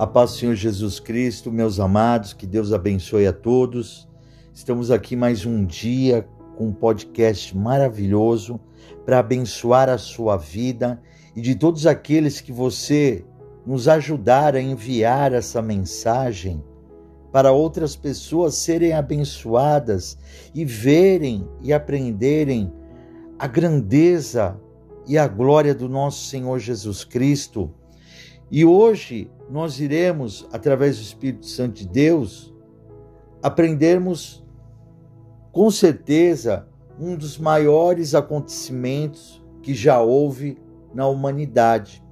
A paz do Senhor Jesus Cristo, meus amados, que Deus abençoe a todos. Estamos aqui mais um dia com um podcast maravilhoso para abençoar a sua vida e de todos aqueles que você nos ajudar a enviar essa mensagem para outras pessoas serem abençoadas e verem e aprenderem a grandeza e a glória do nosso Senhor Jesus Cristo. E hoje nós iremos, através do Espírito Santo de Deus, aprendermos com certeza um dos maiores acontecimentos que já houve na humanidade.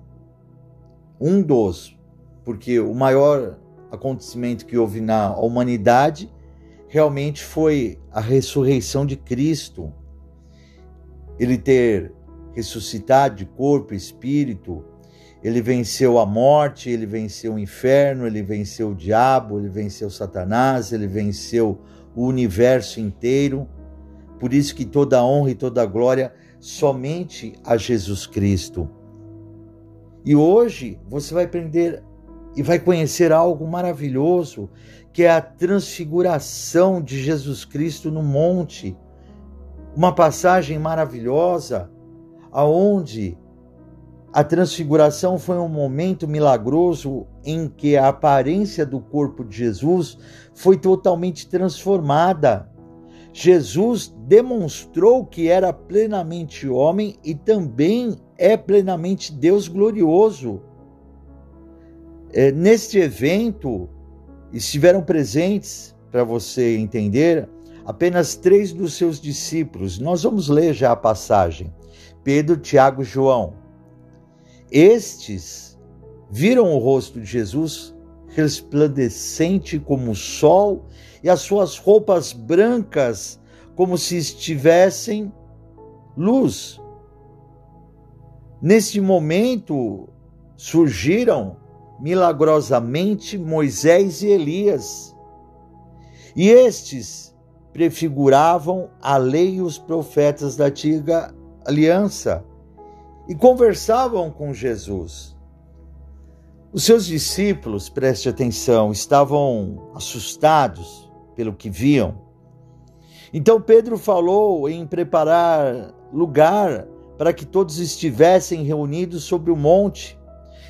Um dos, porque o maior acontecimento que houve na humanidade realmente foi a ressurreição de Cristo. Ele ter ressuscitado de corpo e espírito, ele venceu a morte, ele venceu o inferno, ele venceu o diabo, ele venceu Satanás, ele venceu o universo inteiro. Por isso que toda honra e toda glória somente a Jesus Cristo. E hoje você vai aprender e vai conhecer algo maravilhoso, que é a transfiguração de Jesus Cristo no monte. Uma passagem maravilhosa aonde a transfiguração foi um momento milagroso em que a aparência do corpo de Jesus foi totalmente transformada. Jesus demonstrou que era plenamente homem e também é plenamente Deus glorioso. É, neste evento estiveram presentes, para você entender, apenas três dos seus discípulos. Nós vamos ler já a passagem: Pedro, Tiago e João. Estes viram o rosto de Jesus resplandecente como o sol e as suas roupas brancas como se estivessem luz. Neste momento surgiram milagrosamente Moisés e Elias. E estes prefiguravam a lei e os profetas da antiga aliança e conversavam com Jesus. Os seus discípulos, preste atenção, estavam assustados pelo que viam. Então Pedro falou em preparar lugar para que todos estivessem reunidos sobre o monte.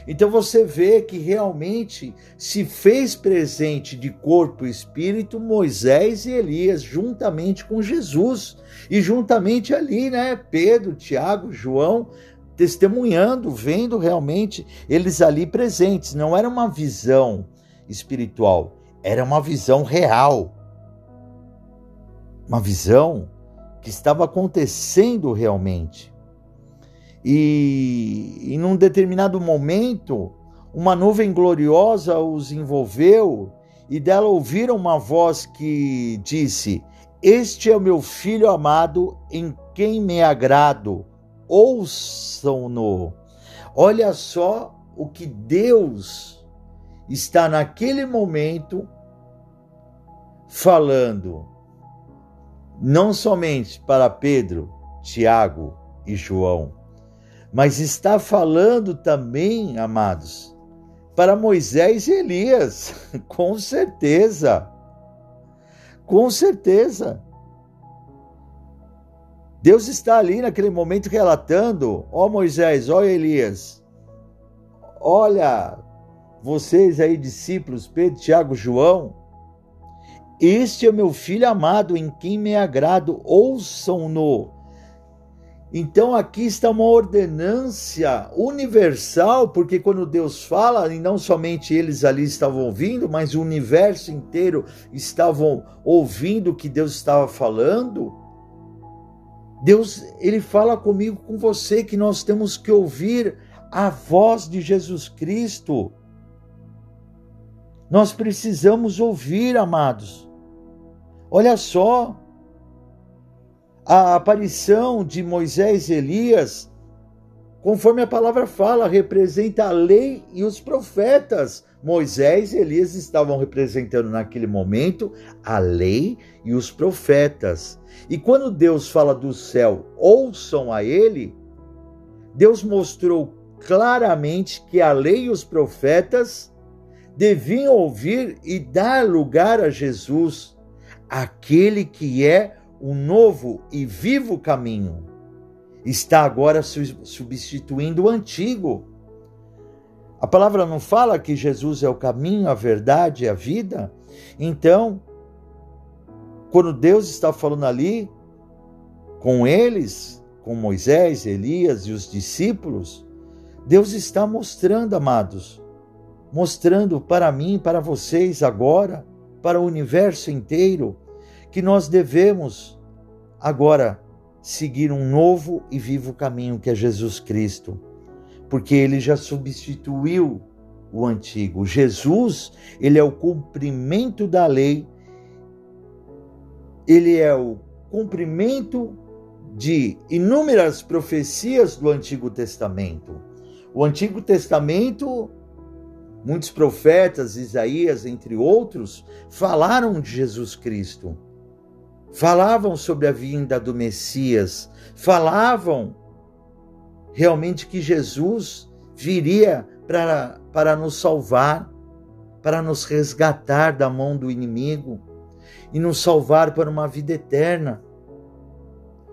Então você vê que realmente se fez presente de corpo e espírito Moisés e Elias, juntamente com Jesus. E juntamente ali, né, Pedro, Tiago, João, testemunhando, vendo realmente eles ali presentes. Não era uma visão espiritual, era uma visão real. Uma visão que estava acontecendo realmente. E em um determinado momento, uma nuvem gloriosa os envolveu e dela ouviram uma voz que disse: Este é o meu filho amado em quem me agrado ouçam-no. Olha só o que Deus está naquele momento falando, não somente para Pedro, Tiago e João, mas está falando também, amados, para Moisés e Elias, com certeza. Com certeza. Deus está ali naquele momento relatando: ó oh Moisés, ó oh Elias, olha, vocês aí, discípulos, Pedro, Tiago, João, este é meu filho amado em quem me agrado, ouçam-no. Então aqui está uma ordenância universal, porque quando Deus fala, e não somente eles ali estavam ouvindo, mas o universo inteiro estavam ouvindo o que Deus estava falando. Deus, ele fala comigo, com você, que nós temos que ouvir a voz de Jesus Cristo. Nós precisamos ouvir, amados. Olha só, a aparição de Moisés e Elias, conforme a palavra fala, representa a lei e os profetas. Moisés e Elias estavam representando naquele momento a lei e os profetas. E quando Deus fala do céu, ouçam a ele, Deus mostrou claramente que a lei e os profetas deviam ouvir e dar lugar a Jesus, aquele que é o novo e vivo caminho. Está agora substituindo o antigo. A palavra não fala que Jesus é o caminho, a verdade e a vida? Então, quando Deus está falando ali com eles, com Moisés, Elias e os discípulos, Deus está mostrando, amados, mostrando para mim, para vocês agora, para o universo inteiro, que nós devemos agora seguir um novo e vivo caminho que é Jesus Cristo, porque ele já substituiu o antigo. Jesus, ele é o cumprimento da lei, ele é o cumprimento de inúmeras profecias do Antigo Testamento. O Antigo Testamento, muitos profetas, Isaías, entre outros, falaram de Jesus Cristo. Falavam sobre a vinda do Messias, falavam realmente que Jesus viria para, para nos salvar, para nos resgatar da mão do inimigo e nos salvar para uma vida eterna.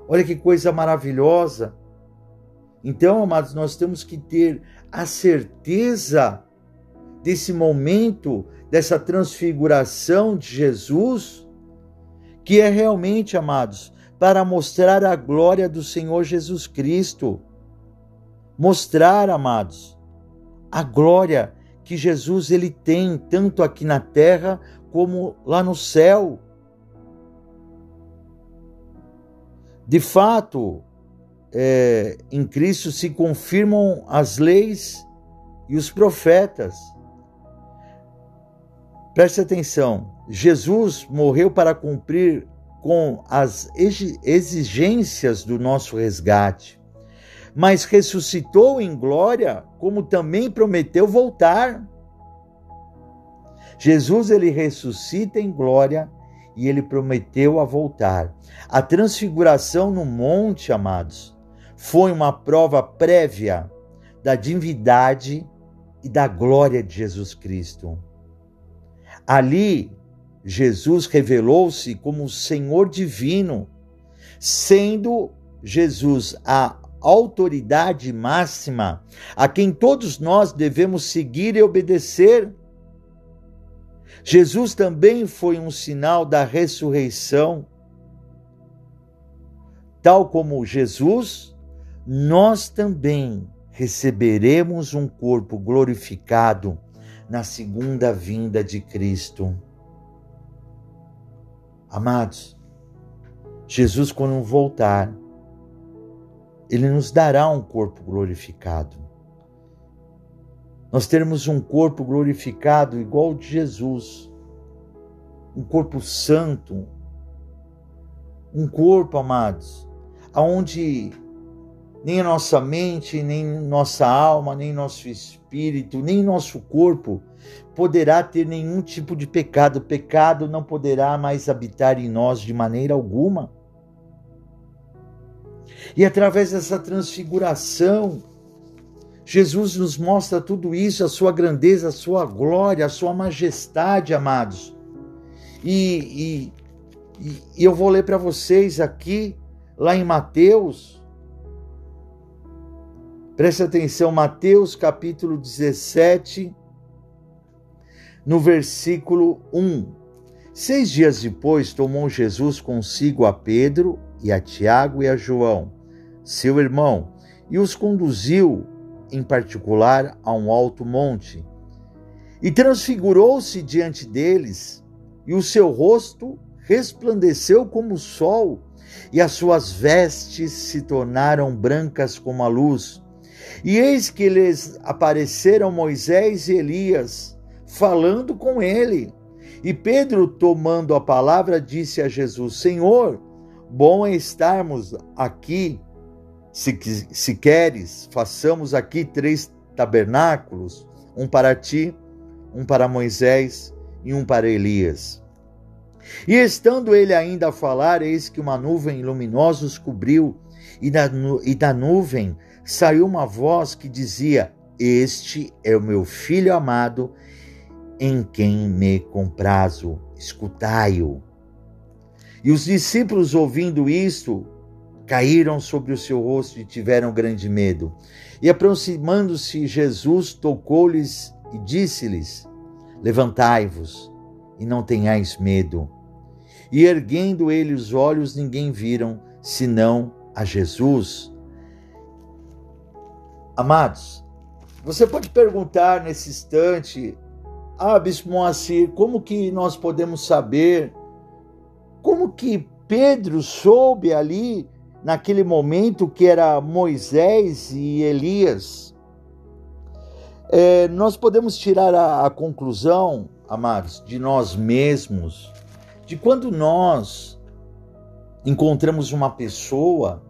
Olha que coisa maravilhosa. Então, amados, nós temos que ter a certeza desse momento, dessa transfiguração de Jesus, que é realmente, amados, para mostrar a glória do Senhor Jesus Cristo. Mostrar, amados, a glória que Jesus ele tem tanto aqui na terra como lá no céu. De fato, é, em Cristo se confirmam as leis e os profetas. Preste atenção: Jesus morreu para cumprir com as exigências do nosso resgate, mas ressuscitou em glória, como também prometeu voltar. Jesus ele ressuscita em glória e ele prometeu a voltar. A transfiguração no monte, amados, foi uma prova prévia da divindade e da glória de Jesus Cristo. Ali, Jesus revelou-se como o Senhor divino, sendo Jesus a autoridade máxima a quem todos nós devemos seguir e obedecer. Jesus também foi um sinal da ressurreição. Tal como Jesus, nós também receberemos um corpo glorificado na segunda vinda de Cristo. Amados, Jesus, quando voltar, ele nos dará um corpo glorificado nós termos um corpo glorificado igual ao de Jesus, um corpo santo, um corpo, amados, aonde nem a nossa mente, nem nossa alma, nem nosso espírito, nem nosso corpo poderá ter nenhum tipo de pecado. O pecado não poderá mais habitar em nós de maneira alguma. E através dessa transfiguração, Jesus nos mostra tudo isso, a sua grandeza, a sua glória, a sua majestade, amados. E, e, e eu vou ler para vocês aqui, lá em Mateus. Preste atenção, Mateus capítulo 17, no versículo 1. Seis dias depois, tomou Jesus consigo a Pedro e a Tiago e a João, seu irmão, e os conduziu em particular a um alto monte. E transfigurou-se diante deles, e o seu rosto resplandeceu como o sol, e as suas vestes se tornaram brancas como a luz. E eis que lhes apareceram Moisés e Elias, falando com ele. E Pedro, tomando a palavra, disse a Jesus: Senhor, bom é estarmos aqui se, se queres, façamos aqui três tabernáculos: um para ti, um para Moisés e um para Elias. E estando ele ainda a falar, eis que uma nuvem luminosa os cobriu, e da, e da nuvem saiu uma voz que dizia: Este é o meu filho amado, em quem me comprazo, escutai-o. E os discípulos, ouvindo isto, caíram sobre o seu rosto e tiveram grande medo. E aproximando-se, Jesus tocou-lhes e disse-lhes: Levantai-vos e não tenhais medo. E erguendo ele os olhos, ninguém viram senão a Jesus. Amados, você pode perguntar nesse instante, ah, Bispo Moacir, como que nós podemos saber como que Pedro soube ali naquele momento que era Moisés e Elias? É, nós podemos tirar a, a conclusão, amados, de nós mesmos, de quando nós encontramos uma pessoa,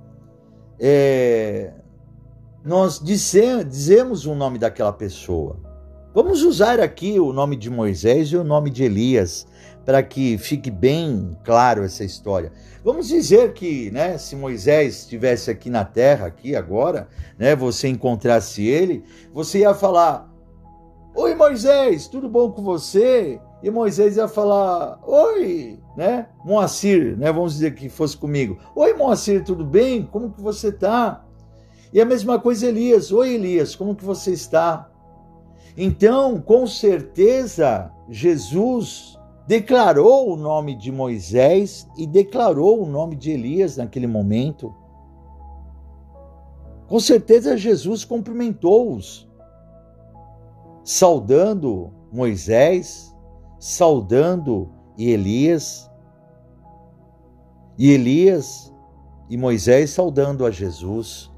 é, nós dizemos o nome daquela pessoa. Vamos usar aqui o nome de Moisés e o nome de Elias, para que fique bem claro essa história. Vamos dizer que, né, se Moisés estivesse aqui na terra, aqui agora, né, você encontrasse ele, você ia falar: Oi Moisés, tudo bom com você? E Moisés ia falar: Oi, né, Moacir, né, vamos dizer que fosse comigo: Oi Moacir, tudo bem? Como que você está? E a mesma coisa Elias: Oi Elias, como que você está? Então, com certeza, Jesus declarou o nome de Moisés e declarou o nome de Elias naquele momento. Com certeza Jesus cumprimentou-os, saudando Moisés, saudando Elias, e Elias e Moisés saudando a Jesus.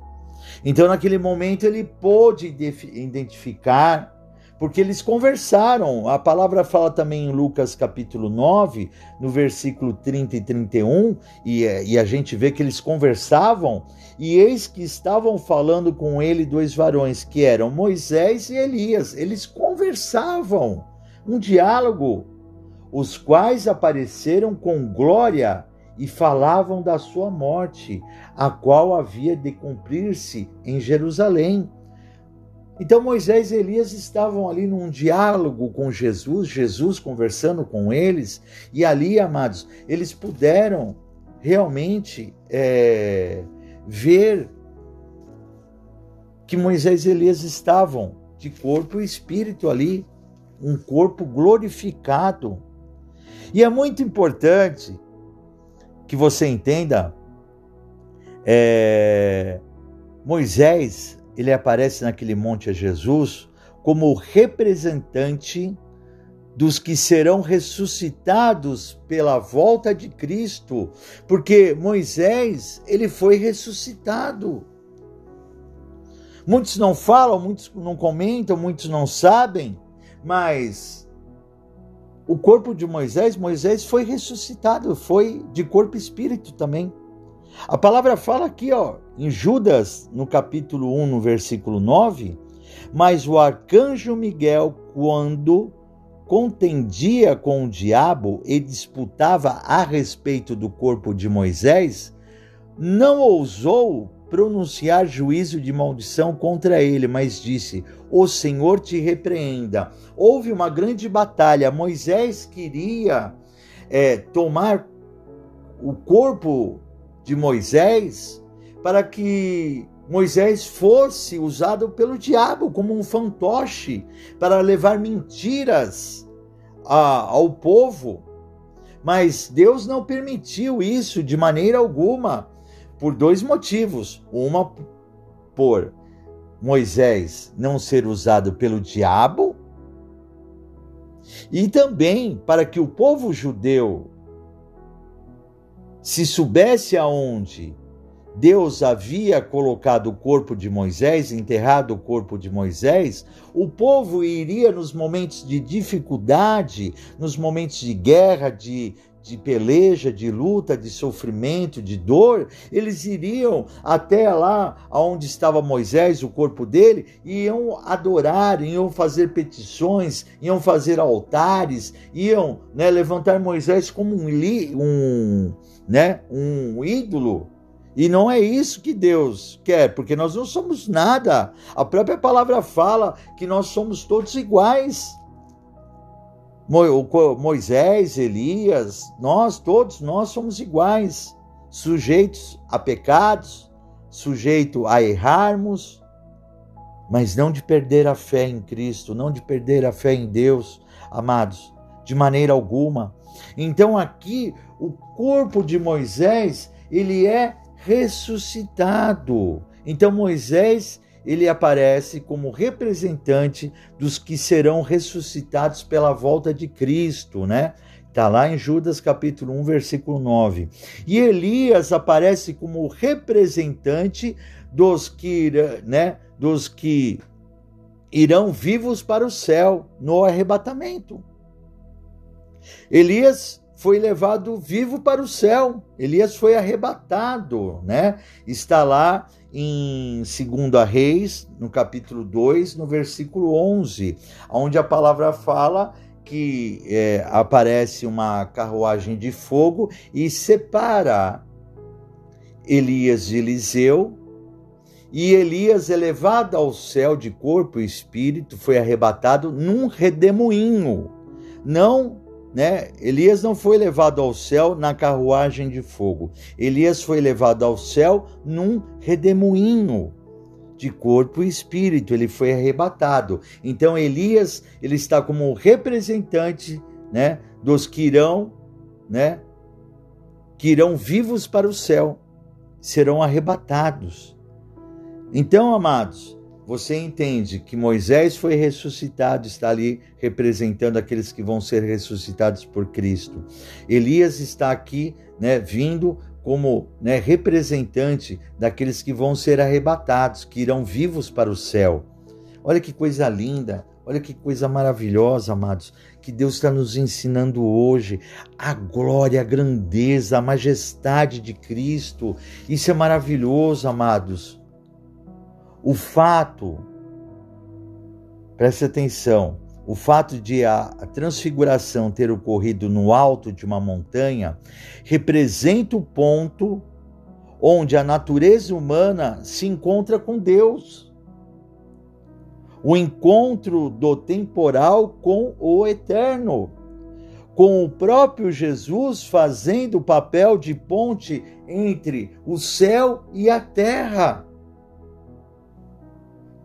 Então, naquele momento, ele pôde identificar porque eles conversaram. A palavra fala também em Lucas capítulo 9, no versículo 30 e 31, e, e a gente vê que eles conversavam, e eis que estavam falando com ele dois varões, que eram Moisés e Elias. Eles conversavam, um diálogo, os quais apareceram com glória e falavam da sua morte, a qual havia de cumprir-se em Jerusalém então Moisés e Elias estavam ali num diálogo com Jesus, Jesus conversando com eles, e ali, amados, eles puderam realmente é, ver que Moisés e Elias estavam de corpo e espírito ali, um corpo glorificado. E é muito importante que você entenda, é, Moisés ele aparece naquele monte a Jesus como representante dos que serão ressuscitados pela volta de Cristo, porque Moisés, ele foi ressuscitado. Muitos não falam, muitos não comentam, muitos não sabem, mas o corpo de Moisés, Moisés foi ressuscitado, foi de corpo e espírito também. A palavra fala aqui, ó, em Judas, no capítulo 1, no versículo 9, mas o arcanjo Miguel, quando contendia com o diabo e disputava a respeito do corpo de Moisés, não ousou pronunciar juízo de maldição contra ele, mas disse: O Senhor te repreenda. Houve uma grande batalha. Moisés queria é, tomar o corpo de Moisés para que Moisés fosse usado pelo diabo como um fantoche para levar mentiras a, ao povo. Mas Deus não permitiu isso de maneira alguma, por dois motivos. Uma, por Moisés não ser usado pelo diabo, e também para que o povo judeu se soubesse aonde Deus havia colocado o corpo de Moisés, enterrado o corpo de Moisés, o povo iria nos momentos de dificuldade, nos momentos de guerra, de, de peleja, de luta, de sofrimento, de dor, eles iriam até lá onde estava Moisés, o corpo dele, e iam adorar, iam fazer petições, iam fazer altares, iam né, levantar Moisés como um, um, né, um ídolo. E não é isso que Deus quer, porque nós não somos nada. A própria palavra fala que nós somos todos iguais. Moisés, Elias, nós todos nós somos iguais, sujeitos a pecados, sujeitos a errarmos, mas não de perder a fé em Cristo, não de perder a fé em Deus, amados, de maneira alguma. Então aqui o corpo de Moisés, ele é ressuscitado. Então Moisés, ele aparece como representante dos que serão ressuscitados pela volta de Cristo, né? Está lá em Judas capítulo 1, versículo 9. E Elias aparece como representante dos que, né, dos que irão vivos para o céu no arrebatamento. Elias foi levado vivo para o céu. Elias foi arrebatado, né? Está lá em 2 Reis, no capítulo 2, no versículo 11, onde a palavra fala que é, aparece uma carruagem de fogo e separa Elias de Eliseu. E Elias, elevado ao céu de corpo e espírito, foi arrebatado num redemoinho, não né? Elias não foi levado ao céu na carruagem de fogo. Elias foi levado ao céu num redemoinho de corpo e espírito. Ele foi arrebatado. Então Elias, ele está como representante, né, dos que irão, né, que irão vivos para o céu, serão arrebatados. Então, amados, você entende que Moisés foi ressuscitado, está ali representando aqueles que vão ser ressuscitados por Cristo. Elias está aqui, né, vindo como né, representante daqueles que vão ser arrebatados, que irão vivos para o céu. Olha que coisa linda, olha que coisa maravilhosa, amados, que Deus está nos ensinando hoje. A glória, a grandeza, a majestade de Cristo. Isso é maravilhoso, amados. O fato, preste atenção, o fato de a transfiguração ter ocorrido no alto de uma montanha representa o ponto onde a natureza humana se encontra com Deus. O encontro do temporal com o eterno, com o próprio Jesus fazendo o papel de ponte entre o céu e a terra.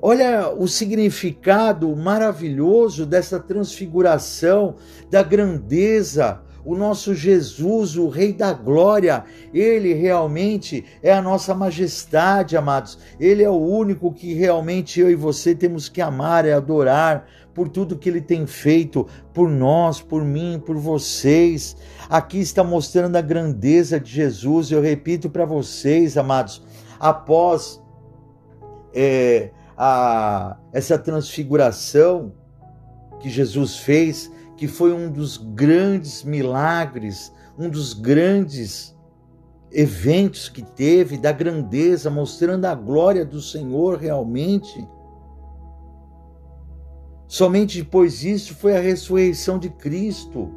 Olha o significado maravilhoso dessa transfiguração, da grandeza. O nosso Jesus, o Rei da Glória, ele realmente é a nossa majestade, amados. Ele é o único que realmente eu e você temos que amar e adorar por tudo que ele tem feito por nós, por mim, por vocês. Aqui está mostrando a grandeza de Jesus. Eu repito para vocês, amados, após. É, a essa transfiguração que Jesus fez, que foi um dos grandes milagres, um dos grandes eventos que teve, da grandeza, mostrando a glória do Senhor realmente. Somente depois disso foi a ressurreição de Cristo.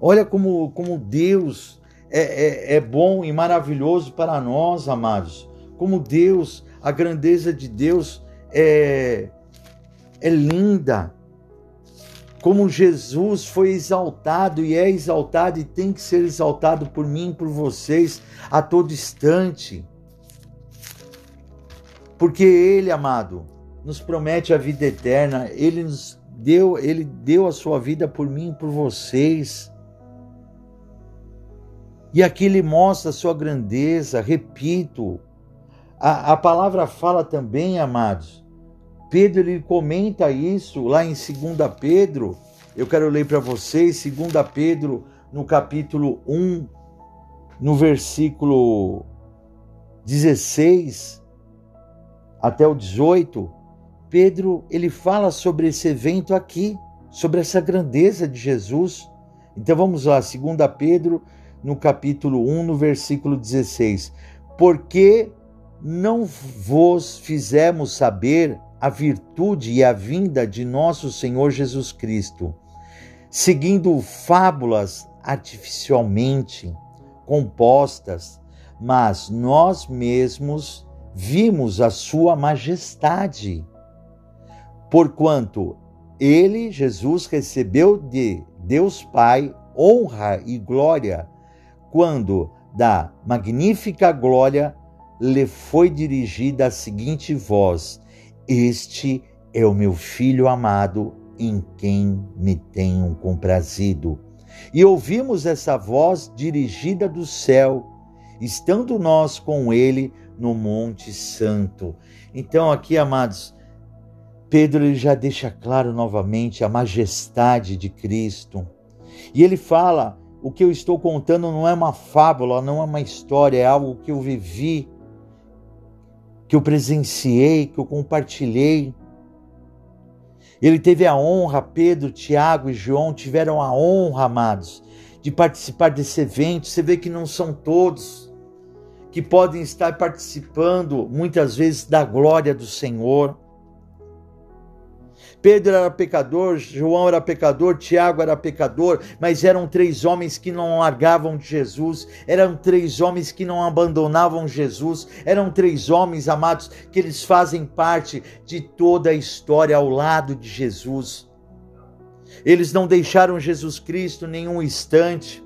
Olha como, como Deus é, é, é bom e maravilhoso para nós, amados como Deus, a grandeza de Deus é, é linda. Como Jesus foi exaltado e é exaltado e tem que ser exaltado por mim, por vocês, a todo instante. Porque Ele, amado, nos promete a vida eterna, Ele nos deu, Ele deu a sua vida por mim e por vocês. E aqui ele mostra a sua grandeza, repito, a, a palavra fala também, amados. Pedro ele comenta isso lá em 2 Pedro. Eu quero ler para vocês, 2 Pedro, no capítulo 1, no versículo 16 até o 18. Pedro ele fala sobre esse evento aqui, sobre essa grandeza de Jesus. Então vamos lá, 2 Pedro, no capítulo 1, no versículo 16. Porque não vos fizemos saber a virtude e a vinda de nosso Senhor Jesus Cristo, seguindo fábulas artificialmente compostas, mas nós mesmos vimos a sua majestade. Porquanto ele, Jesus, recebeu de Deus Pai honra e glória quando da magnífica glória lhe foi dirigida a seguinte voz: Este é o meu filho amado, em quem me tenho comprazido. E ouvimos essa voz dirigida do céu, estando nós com ele no Monte Santo. Então, aqui, amados, Pedro ele já deixa claro novamente a majestade de Cristo. E ele fala: o que eu estou contando não é uma fábula, não é uma história, é algo que eu vivi, que eu presenciei, que eu compartilhei. Ele teve a honra, Pedro, Tiago e João tiveram a honra, amados, de participar desse evento. Você vê que não são todos que podem estar participando, muitas vezes, da glória do Senhor. Pedro era pecador, João era pecador, Tiago era pecador, mas eram três homens que não largavam de Jesus, eram três homens que não abandonavam Jesus, eram três homens amados que eles fazem parte de toda a história ao lado de Jesus. Eles não deixaram Jesus Cristo nenhum instante.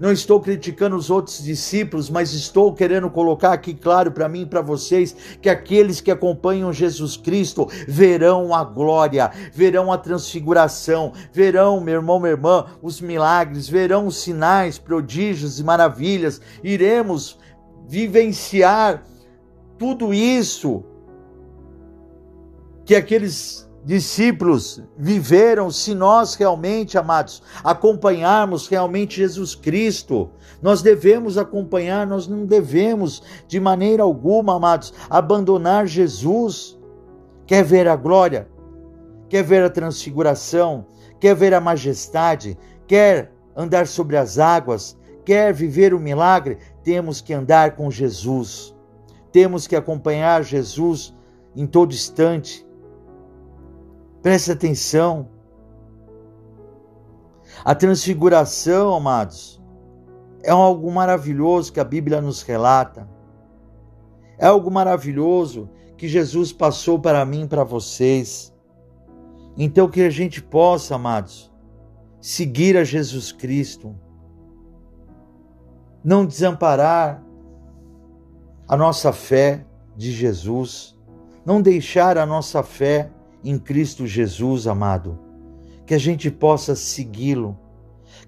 Não estou criticando os outros discípulos, mas estou querendo colocar aqui claro para mim e para vocês que aqueles que acompanham Jesus Cristo verão a glória, verão a transfiguração, verão, meu irmão, minha irmã, os milagres, verão os sinais, prodígios e maravilhas. Iremos vivenciar tudo isso que aqueles discípulos viveram se nós realmente, amados, acompanharmos realmente Jesus Cristo. Nós devemos acompanhar, nós não devemos de maneira alguma, amados, abandonar Jesus. Quer ver a glória? Quer ver a transfiguração? Quer ver a majestade? Quer andar sobre as águas? Quer viver o milagre? Temos que andar com Jesus. Temos que acompanhar Jesus em todo instante Preste atenção. A transfiguração, amados, é algo maravilhoso que a Bíblia nos relata. É algo maravilhoso que Jesus passou para mim e para vocês. Então, que a gente possa, amados, seguir a Jesus Cristo, não desamparar a nossa fé de Jesus, não deixar a nossa fé em Cristo Jesus, amado. Que a gente possa segui-lo,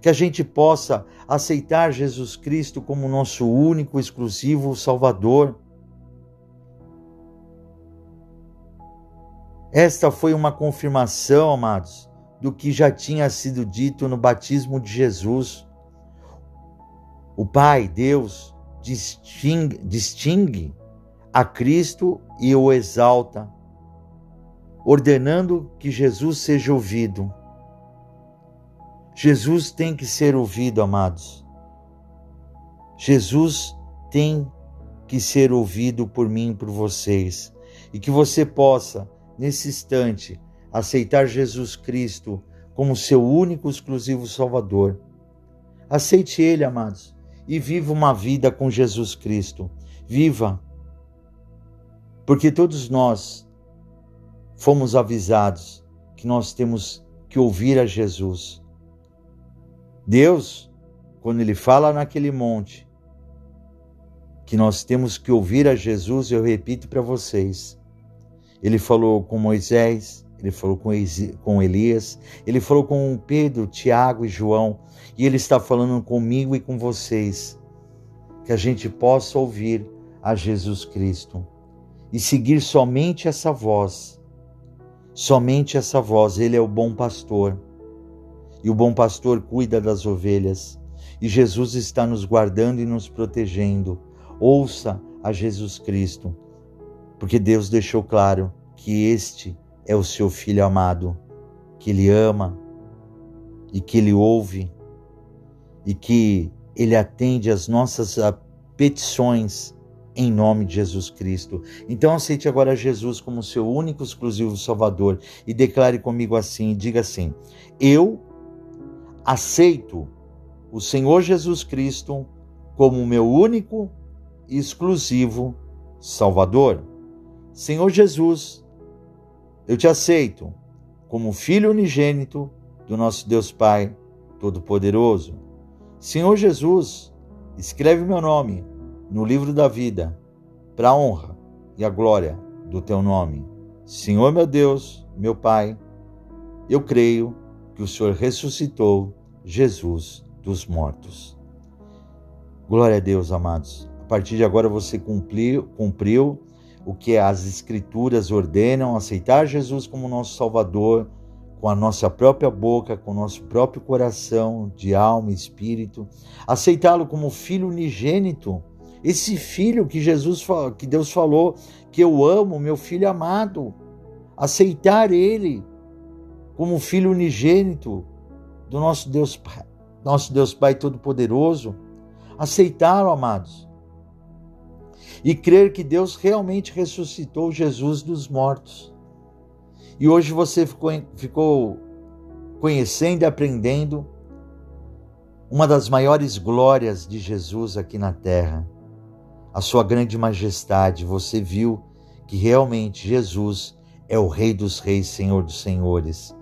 que a gente possa aceitar Jesus Cristo como nosso único, exclusivo Salvador. Esta foi uma confirmação, amados, do que já tinha sido dito no batismo de Jesus. O Pai, Deus, distingue, distingue a Cristo e o exalta ordenando que Jesus seja ouvido. Jesus tem que ser ouvido, amados. Jesus tem que ser ouvido por mim e por vocês. E que você possa, nesse instante, aceitar Jesus Cristo como seu único exclusivo Salvador. Aceite Ele, amados, e viva uma vida com Jesus Cristo. Viva! Porque todos nós fomos avisados que nós temos que ouvir a Jesus. Deus, quando Ele fala naquele monte, que nós temos que ouvir a Jesus, eu repito para vocês. Ele falou com Moisés, ele falou com Elias, ele falou com Pedro, Tiago e João, e ele está falando comigo e com vocês. Que a gente possa ouvir a Jesus Cristo e seguir somente essa voz Somente essa voz, ele é o bom pastor. E o bom pastor cuida das ovelhas. E Jesus está nos guardando e nos protegendo. Ouça a Jesus Cristo, porque Deus deixou claro que este é o seu filho amado, que ele ama e que ele ouve e que ele atende às nossas petições em nome de Jesus Cristo. Então aceite agora Jesus como seu único exclusivo Salvador e declare comigo assim, diga assim: Eu aceito o Senhor Jesus Cristo como meu único e exclusivo Salvador. Senhor Jesus, eu te aceito como Filho unigênito do nosso Deus Pai Todo-Poderoso. Senhor Jesus, escreve meu nome no livro da vida, para a honra e a glória do teu nome. Senhor meu Deus, meu Pai, eu creio que o Senhor ressuscitou Jesus dos mortos. Glória a Deus, amados. A partir de agora você cumpriu, cumpriu o que as Escrituras ordenam, aceitar Jesus como nosso Salvador, com a nossa própria boca, com o nosso próprio coração, de alma e espírito, aceitá-lo como filho unigênito, esse filho que Jesus que Deus falou que eu amo, meu filho amado, aceitar ele como filho unigênito do nosso Deus Pai, nosso Deus Pai todo poderoso, aceitá-lo, amados e crer que Deus realmente ressuscitou Jesus dos mortos. E hoje você ficou, ficou conhecendo e aprendendo uma das maiores glórias de Jesus aqui na terra, a sua grande majestade. Você viu que realmente Jesus é o Rei dos Reis, Senhor dos Senhores.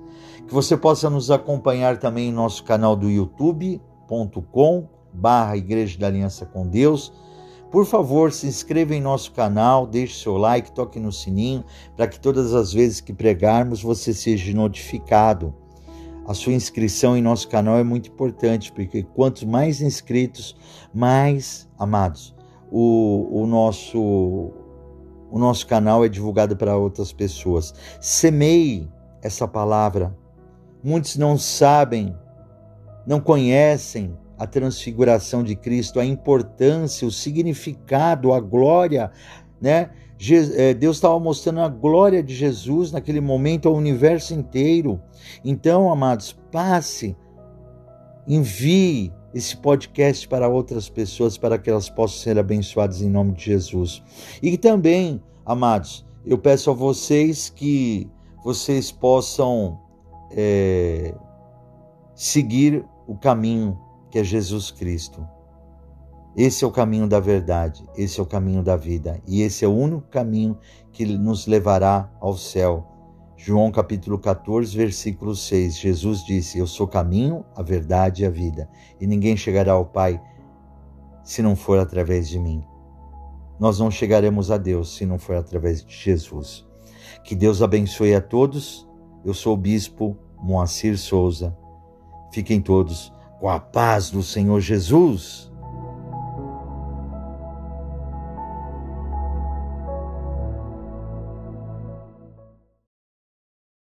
Que você possa nos acompanhar também em nosso canal do youtube.com barra Igreja da Aliança com Deus por favor, se inscreva em nosso canal, deixe seu like, toque no sininho, para que todas as vezes que pregarmos você seja notificado. A sua inscrição em nosso canal é muito importante, porque quanto mais inscritos, mais amados, o, o nosso o nosso canal é divulgado para outras pessoas. Semeie essa palavra. Muitos não sabem, não conhecem a transfiguração de Cristo, a importância, o significado, a glória, né? É, Deus estava mostrando a glória de Jesus naquele momento ao universo inteiro. Então, amados, passe, envie esse podcast para outras pessoas para que elas possam ser abençoadas em nome de Jesus. E também, amados, eu peço a vocês que vocês possam é, seguir o caminho que é Jesus Cristo. Esse é o caminho da verdade, esse é o caminho da vida e esse é o único caminho que nos levará ao céu. João capítulo 14, versículo 6. Jesus disse: Eu sou o caminho, a verdade e a vida, e ninguém chegará ao Pai se não for através de mim. Nós não chegaremos a Deus se não for através de Jesus. Que Deus abençoe a todos. Eu sou o bispo Moacir Souza. Fiquem todos com a paz do Senhor Jesus.